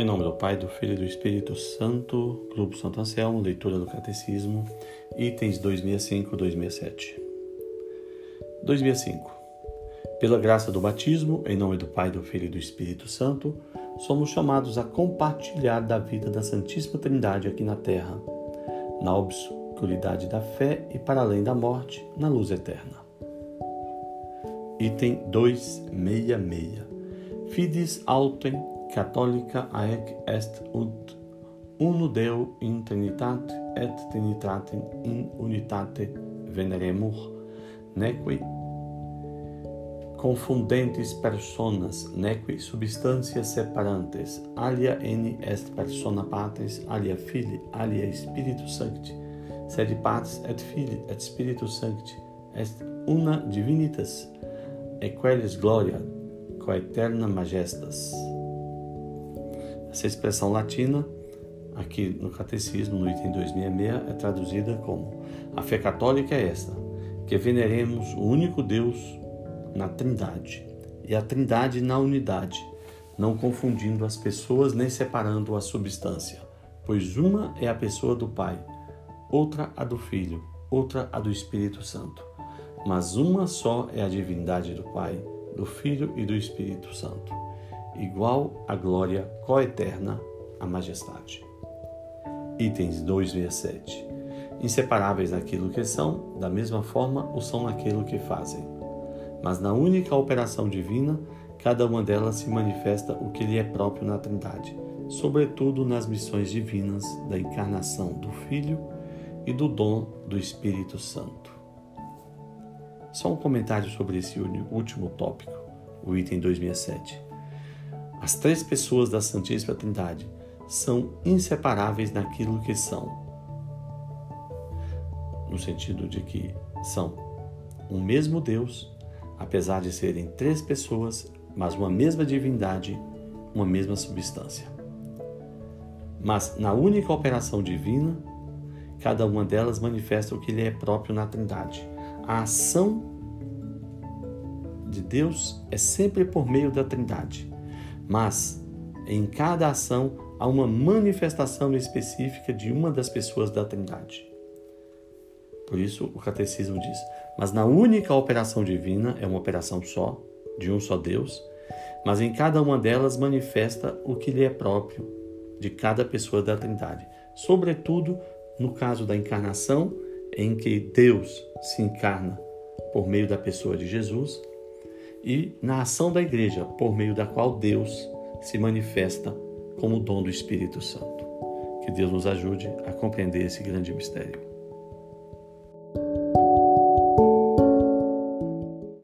Em nome do Pai, do Filho e do Espírito Santo, Grupo Santo Anselmo, leitura do Catecismo, itens 265 267. 265. Pela graça do batismo, em nome do Pai, do Filho e do Espírito Santo, somos chamados a compartilhar da vida da Santíssima Trindade aqui na terra, na obscuridade da fé e para além da morte, na luz eterna. Item 266. Fides autem catholica aec est ut unu Deo in Trinitate et Trinitatem in unitate veneremur, neque confundentes personas, neque substantias separantes, alia eni est persona patris, alia fili, alia Spiritus Sancti, sed patris et fili et Spiritus Sancti, est una divinitas, e quelles gloria, coeterna majestas. Essa expressão latina, aqui no Catecismo, no item 266, é traduzida como: A fé católica é esta, que veneremos o único Deus na Trindade e a Trindade na unidade, não confundindo as pessoas nem separando a substância, pois uma é a pessoa do Pai, outra a do Filho, outra a do Espírito Santo. Mas uma só é a divindade do Pai, do Filho e do Espírito Santo igual à glória coeterna, à majestade. Itens 267. Inseparáveis naquilo que são, da mesma forma o são naquilo que fazem. Mas na única operação divina, cada uma delas se manifesta o que lhe é próprio na Trindade, sobretudo nas missões divinas da encarnação do Filho e do dom do Espírito Santo. Só um comentário sobre esse último tópico, o item 267. As três pessoas da Santíssima Trindade são inseparáveis naquilo que são. No sentido de que são um mesmo Deus, apesar de serem três pessoas, mas uma mesma divindade, uma mesma substância. Mas na única operação divina, cada uma delas manifesta o que lhe é próprio na Trindade. A ação de Deus é sempre por meio da Trindade mas em cada ação há uma manifestação específica de uma das pessoas da Trindade. Por isso o catecismo diz: mas na única operação divina é uma operação só, de um só Deus, mas em cada uma delas manifesta o que lhe é próprio de cada pessoa da Trindade, sobretudo no caso da encarnação, em que Deus se encarna por meio da pessoa de Jesus e na ação da igreja, por meio da qual Deus se manifesta como dom do Espírito Santo. Que Deus nos ajude a compreender esse grande mistério.